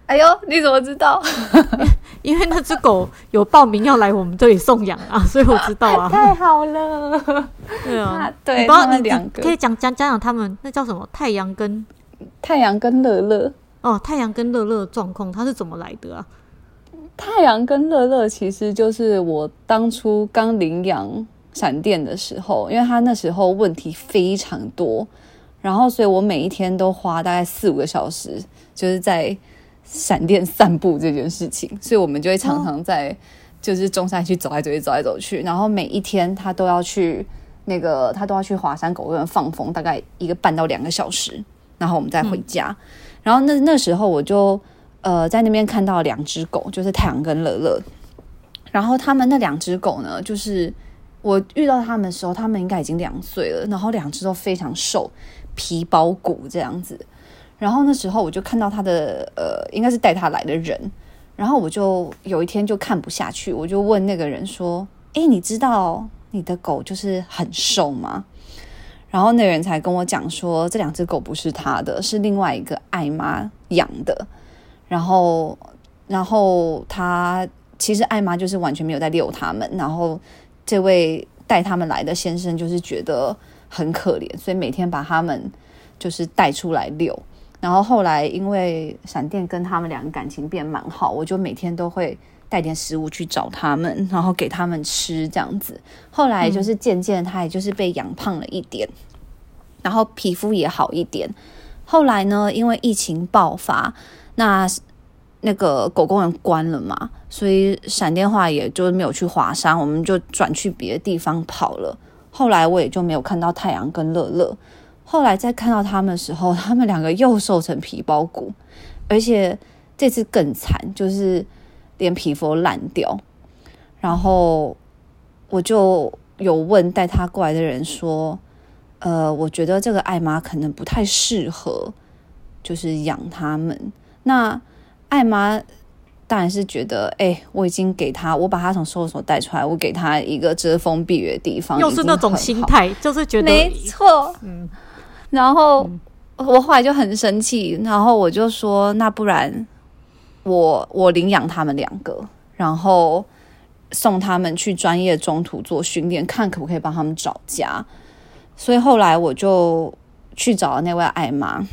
哎呦，你怎么知道？因为那只狗有报名要来我们这里送养啊，所以我知道啊。太好了，对啊，对，你他们两个可以讲讲讲讲他们那叫什么？太阳跟太阳跟乐乐哦，太阳跟乐乐的状况，它是怎么来的啊？太阳跟乐乐其实就是我当初刚领养。闪电的时候，因为他那时候问题非常多，然后所以我每一天都花大概四五个小时，就是在闪电散步这件事情，所以我们就会常常在就是中山区走来走去，走来走去，然后每一天他都要去那个他都要去华山狗园放风，大概一个半到两个小时，然后我们再回家。嗯、然后那那时候我就呃在那边看到两只狗，就是太阳跟乐乐，然后他们那两只狗呢，就是。我遇到他们的时候，他们应该已经两岁了，然后两只都非常瘦，皮包骨这样子。然后那时候我就看到他的呃，应该是带他来的人，然后我就有一天就看不下去，我就问那个人说：“诶，你知道你的狗就是很瘦吗？”然后那人才跟我讲说，这两只狗不是他的，是另外一个爱妈养的。然后，然后他其实爱妈就是完全没有在遛他们，然后。这位带他们来的先生就是觉得很可怜，所以每天把他们就是带出来遛。然后后来因为闪电跟他们两个感情变蛮好，我就每天都会带点食物去找他们，然后给他们吃这样子。后来就是渐渐他也就是被养胖了一点，然后皮肤也好一点。后来呢，因为疫情爆发，那那个狗公园关了嘛，所以闪电话也就没有去华山，我们就转去别的地方跑了。后来我也就没有看到太阳跟乐乐。后来再看到他们的时候，他们两个又瘦成皮包骨，而且这次更惨，就是连皮肤都烂掉。然后我就有问带他过来的人说：“呃，我觉得这个艾妈可能不太适合，就是养他们。”那艾妈当然是觉得，哎、欸，我已经给他，我把他从收容所带出来，我给他一个遮风避雨的地方，又是那种心态，就是觉得没错，嗯。然后我后来就很生气，然后我就说，那不然我我领养他们两个，然后送他们去专业中途做训练，看可不可以帮他们找家。所以后来我就去找了那位艾妈。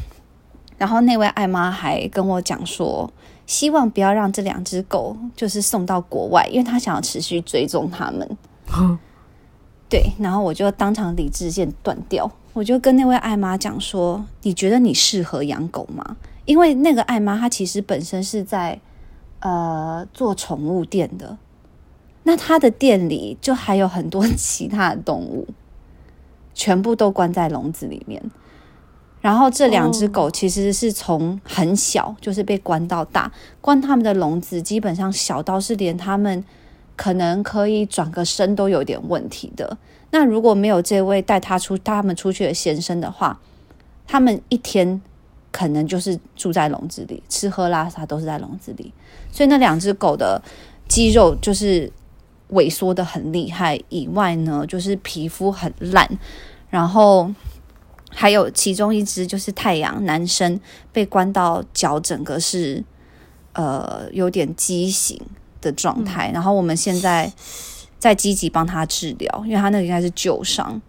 然后那位艾妈还跟我讲说，希望不要让这两只狗就是送到国外，因为她想要持续追踪他们。对，然后我就当场理智线断掉，我就跟那位艾妈讲说：“你觉得你适合养狗吗？”因为那个爱妈她其实本身是在呃做宠物店的，那她的店里就还有很多其他的动物，全部都关在笼子里面。然后这两只狗其实是从很小就是被关到大，关他们的笼子基本上小到是连他们可能可以转个身都有点问题的。那如果没有这位带他出他们出去的先生的话，他们一天可能就是住在笼子里，吃喝拉撒都是在笼子里。所以那两只狗的肌肉就是萎缩的很厉害，以外呢，就是皮肤很烂，然后。还有其中一只就是太阳男生被关到脚整个是呃有点畸形的状态，嗯、然后我们现在在积极帮他治疗，因为他那个应该是旧伤，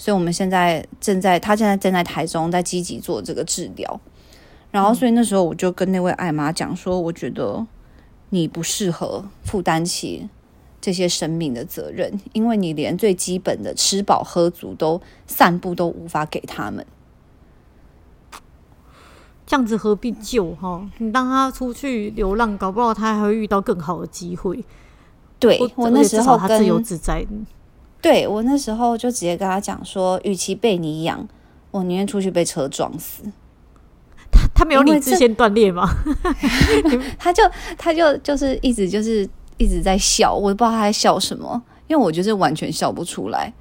所以我们现在正在他现在正在台中在积极做这个治疗，然后所以那时候我就跟那位艾妈讲说，我觉得你不适合负担起。这些生命的责任，因为你连最基本的吃饱喝足都散步都无法给他们，这样子何必救哈？你当他出去流浪，搞不好他还会遇到更好的机会。对，我那时候他自由自在。对，我那时候就直接跟他讲说，与其被你养，我宁愿出去被车撞死。他他没有理智先断裂吗？他就他就就是一直就是。一直在笑，我都不知道他在笑什么，因为我就是完全笑不出来。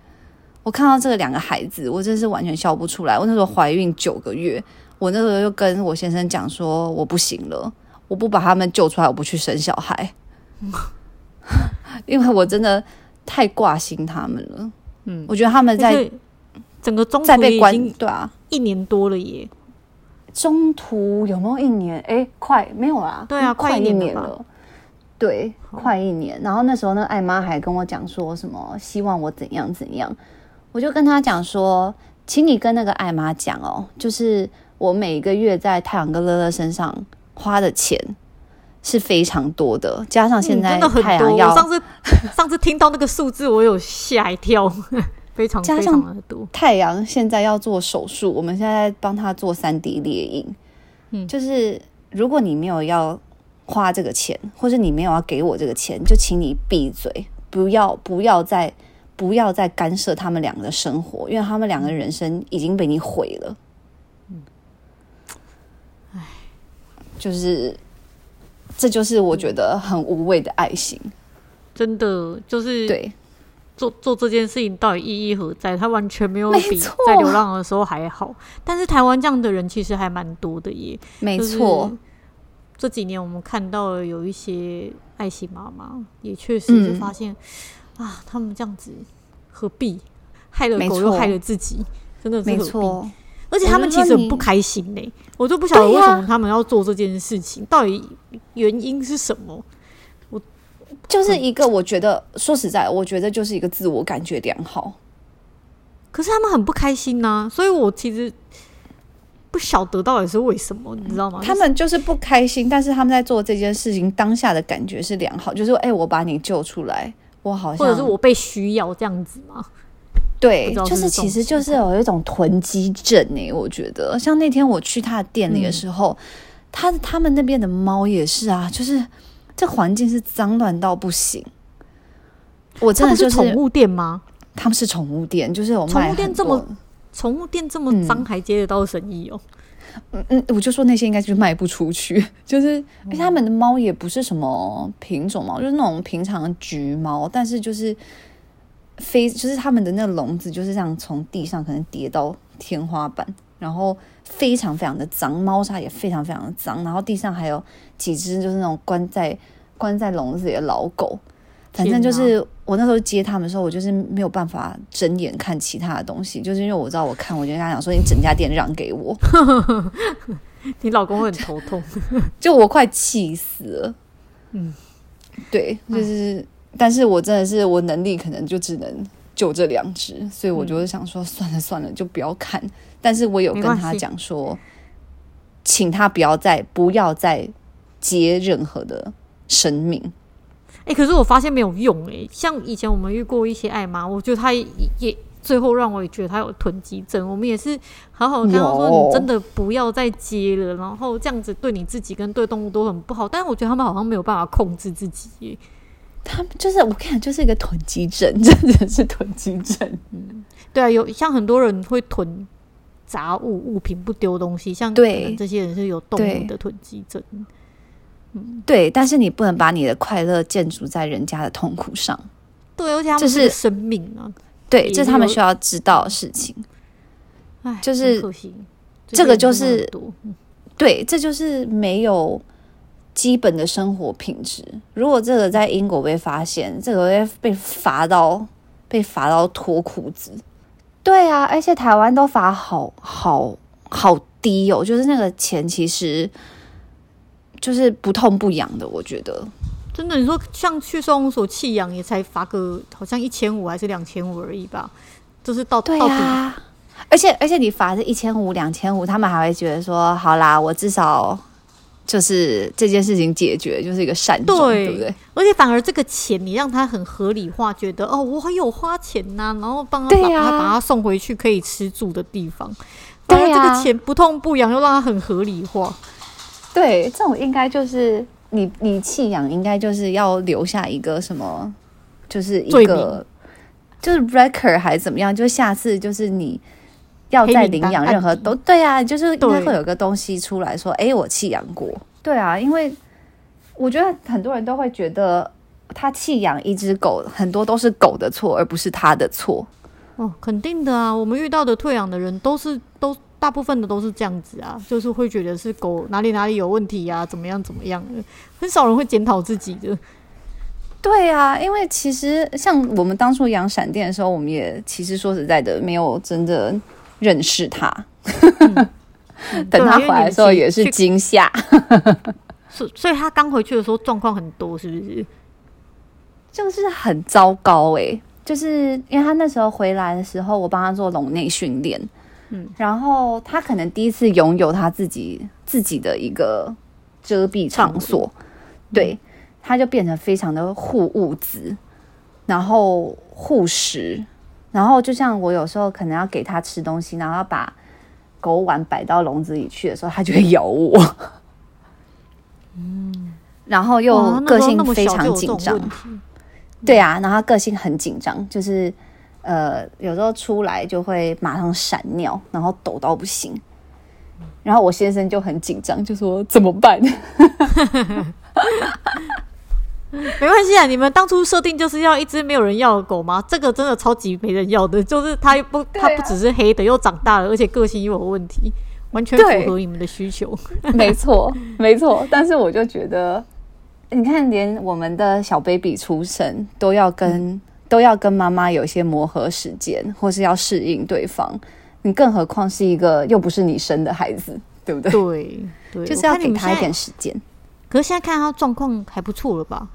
我看到这两个孩子，我真是完全笑不出来。我那时候怀孕九个月，我那时候就跟我先生讲说，我不行了，我不把他们救出来，我不去生小孩，因为我真的太挂心他们了。嗯，我觉得他们在整个中途在被关，对啊，一年多了耶。中途有没有一年？哎，快没有啦？对啊，快一年了。对，快一年。然后那时候，那个爱妈还跟我讲说什么，希望我怎样怎样。我就跟他讲说，请你跟那个艾妈讲哦，就是我每个月在太阳哥乐乐身上花的钱是非常多的，加上现在太阳要、嗯、上次 上次听到那个数字，我有吓一跳，非常非常的多。太阳现在要做手术，我们现在帮他做三 D 列印。嗯，就是如果你没有要。花这个钱，或者你没有要给我这个钱，就请你闭嘴，不要不要再不要再干涉他们两个的生活，因为他们两个人生已经被你毁了。嗯，唉，就是，这就是我觉得很无谓的爱心，真的就是对。做做这件事情到底意义何在？他完全没有比在流浪的时候还好，但是台湾这样的人其实还蛮多的耶，没错。这几年我们看到了有一些爱心妈妈，也确实就发现、嗯、啊，他们这样子何必？害了狗又害了自己，真的是何必？而且他们其实很不开心呢、欸，我就不晓得为什么他们要做这件事情，到底原因是什么？我就是一个，我觉得说实在，我觉得就是一个自我感觉良好。可是他们很不开心呐、啊，所以我其实。不晓得到底是为什么，你知道吗？他们就是不开心，但是他们在做这件事情当下的感觉是良好，就是说，哎、欸，我把你救出来，我好像或者是我被需要这样子吗？对，就是其实就是有一种囤积症诶、欸，我觉得像那天我去他的店里的时候，嗯、他他们那边的猫也是啊，就是这环境是脏乱到不行。我真的就是宠物店吗？他们是宠物店，就是我宠物店这么宠物店这么脏还接得到生意哦。嗯嗯，我就说那些应该就是卖不出去，就是因为他们的猫也不是什么品种猫，就是那种平常的橘猫，但是就是飞，就是他们的那个笼子就是这样从地上可能叠到天花板，然后非常非常的脏，猫砂也非常非常的脏，然后地上还有几只就是那种关在关在笼子里的老狗。反正就是我那时候接他们的时候，我就是没有办法睁眼看其他的东西，就是因为我知道我看，我就跟他讲说：“你整家店让给我。” 你老公会很头痛，就我快气死了。嗯，对，就是，但是我真的是我能力可能就只能救这两只，所以我就是想说，算了算了，就不要看。但是我有跟他讲说，请他不要再不要再接任何的生命。哎、欸，可是我发现没有用哎、欸，像以前我们遇过一些爱妈，我觉得他也最后让我也觉得他有囤积症。我们也是好好跟他说，你真的不要再接了，然后这样子对你自己跟对动物都很不好。但是我觉得他们好像没有办法控制自己、欸，他们就是我看就是一个囤积症，真的是囤积症。嗯，对啊，有像很多人会囤杂物物品不丢东西，像对这些人是有动物的囤积症。嗯，对，但是你不能把你的快乐建筑在人家的痛苦上。对，而且他们是生命啊，对，这是他们需要知道的事情。哎，就是这个就是对，这就是没有基本的生活品质。如果这个在英国被发现，这个会被罚到被罚到脱裤子。对啊，而且台湾都罚好好好低哦，就是那个钱其实。就是不痛不痒的，我觉得真的。你说像去收容所弃养，也才罚个好像一千五还是两千五而已吧？就是到对啊，而且而且你罚是一千五两千五，他们还会觉得说好啦，我至少就是这件事情解决，就是一个善终，对，对不对？而且反而这个钱你让他很合理化，觉得哦，我还有花钱呐、啊，然后帮他把他把他送回去可以吃住的地方，对呀，这个钱不痛不痒，又让他很合理化。对，这种应该就是你你弃养，应该就是要留下一个什么，就是一个就是 record 还是怎么样？就下次就是你要再领养任何都对啊，就是应该会有个东西出来说，哎，我弃养过。对啊，因为我觉得很多人都会觉得他弃养一只狗，很多都是狗的错，而不是他的错。哦，肯定的啊，我们遇到的退养的人都是都。大部分的都是这样子啊，就是会觉得是狗哪里哪里有问题呀、啊，怎么样怎么样的，很少人会检讨自己的。对啊，因为其实像我们当初养闪电的时候，我们也其实说实在的，没有真的认识他。嗯、等他回来的时候也是惊吓。所所以，他刚回去的时候状况很多，是不是？就是很糟糕哎、欸，就是因为他那时候回来的时候，我帮他做笼内训练。嗯，然后他可能第一次拥有他自己自己的一个遮蔽场所，对，他就变成非常的护物资，然后护食，然后就像我有时候可能要给它吃东西，然后要把狗碗摆到笼子里去的时候，它就会咬我。嗯，然后又个性非常紧张，对啊，然后他个性很紧张，就是。呃，有时候出来就会马上闪尿，然后抖到不行。然后我先生就很紧张，就说怎么办？没关系啊，你们当初设定就是要一只没有人要的狗吗？这个真的超级没人要的，就是它不，它不只是黑的，又长大了，而且个性又有问题，完全符合你们的需求。没错，没错。但是我就觉得，你看，连我们的小 baby 出生都要跟、嗯。都要跟妈妈有一些磨合时间，或是要适应对方。你更何况是一个又不是你生的孩子，对不对？对，对就是要给他一点时间。可是现在看他状况还不错了吧？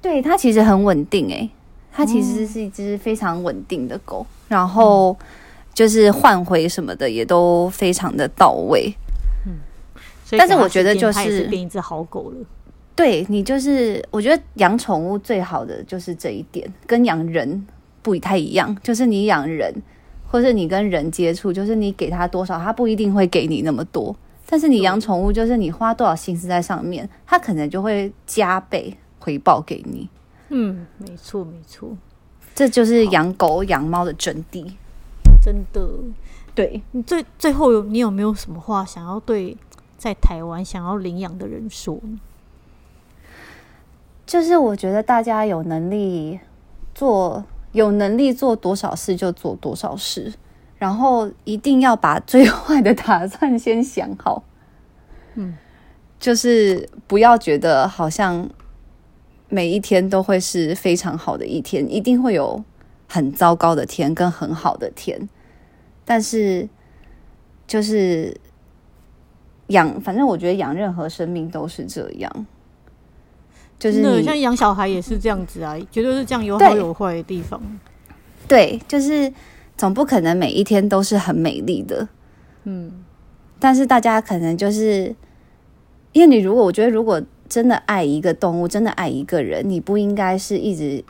对，它其实很稳定诶、欸，他其实是一只非常稳定的狗，嗯、然后就是换回什么的也都非常的到位。嗯，但是我觉得就是，是变一只好狗了。对，你就是，我觉得养宠物最好的就是这一点，跟养人不太一样。就是你养人，或是你跟人接触，就是你给他多少，他不一定会给你那么多。但是你养宠物，就是你花多少心思在上面，它可能就会加倍回报给你。嗯，没错没错，这就是养狗养猫的真谛。真的，对你最最后有你有没有什么话想要对在台湾想要领养的人说呢？就是我觉得大家有能力做，有能力做多少事就做多少事，然后一定要把最坏的打算先想好。嗯，就是不要觉得好像每一天都会是非常好的一天，一定会有很糟糕的天跟很好的天。但是就是养，反正我觉得养任何生命都是这样。就是你像养小孩也是这样子啊，绝对是这样，有好有坏的地方。对，就是总不可能每一天都是很美丽的。嗯，但是大家可能就是，因为你如果我觉得，如果真的爱一个动物，真的爱一个人，你不应该是一直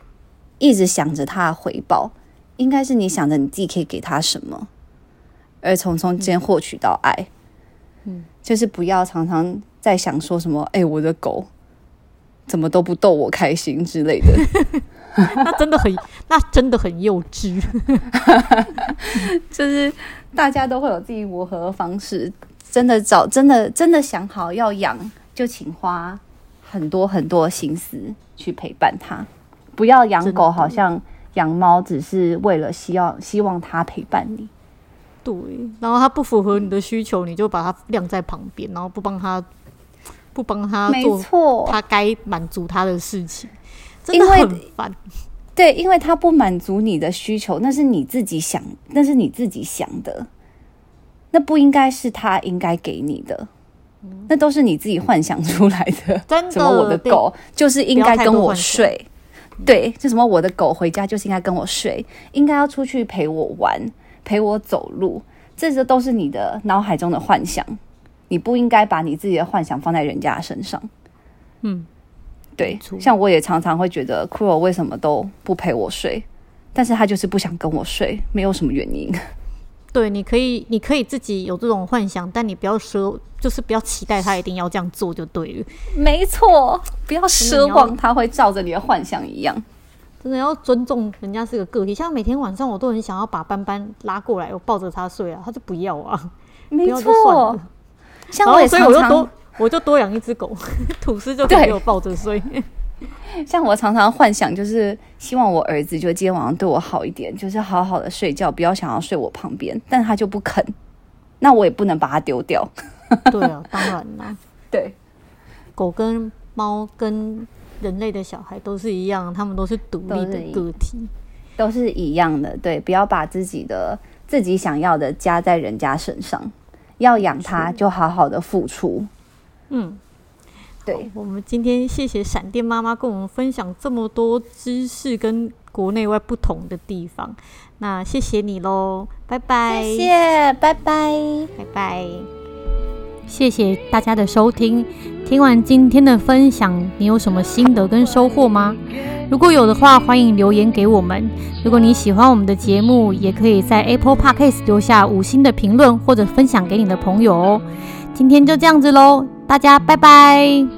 一直想着他的回报，应该是你想着你自己可以给他什么，而从中间获取到爱。嗯，就是不要常常在想说什么，哎，我的狗。怎么都不逗我开心之类的，那真的很，那真的很幼稚。就是大家都会有自己磨合的方式，真的找真的真的想好要养，就请花很多很多心思去陪伴它。不要养狗，好像养猫只是为了希望希望它陪伴你。对，然后它不符合你的需求，你就把它晾在旁边，然后不帮它。不帮他做，他该满足他的事情，真的很烦。对，因为他不满足你的需求，那是你自己想，那是你自己想的，那不应该是他应该给你的，那都是你自己幻想出来的。真的，什么我的狗就是应该跟我睡，对，就什么我的狗回家就是应该跟我睡，应该要出去陪我玩，陪我走路，这些都是你的脑海中的幻想。你不应该把你自己的幻想放在人家身上。嗯，对，像我也常常会觉得 Kuro 为什么都不陪我睡，但是他就是不想跟我睡，没有什么原因。对，你可以，你可以自己有这种幻想，但你不要奢，就是不要期待他一定要这样做就对了。没错，不要奢望他会照着你的幻想一样。真的要尊重人家是个个体，像每天晚上我都很想要把斑斑拉过来，我抱着他睡啊，他就不要啊。没错。像我也常常，所以我就多，我就多养一只狗，吐司就可以给我抱着睡。像我常常幻想，就是希望我儿子就今天晚上对我好一点，就是好好的睡觉，不要想要睡我旁边，但他就不肯，那我也不能把它丢掉。对啊，当然啦。对，狗跟猫跟人类的小孩都是一样，他们都是独立的个体，都是一样的。对，不要把自己的自己想要的加在人家身上。要养它，就好好的付出。嗯，对。我们今天谢谢闪电妈妈跟我们分享这么多知识跟国内外不同的地方。那谢谢你喽，拜拜。谢谢，拜拜，拜拜。谢谢大家的收听。听完今天的分享，你有什么心得跟收获吗？如果有的话，欢迎留言给我们。如果你喜欢我们的节目，也可以在 Apple Podcast 留下五星的评论，或者分享给你的朋友哦。今天就这样子喽，大家拜拜。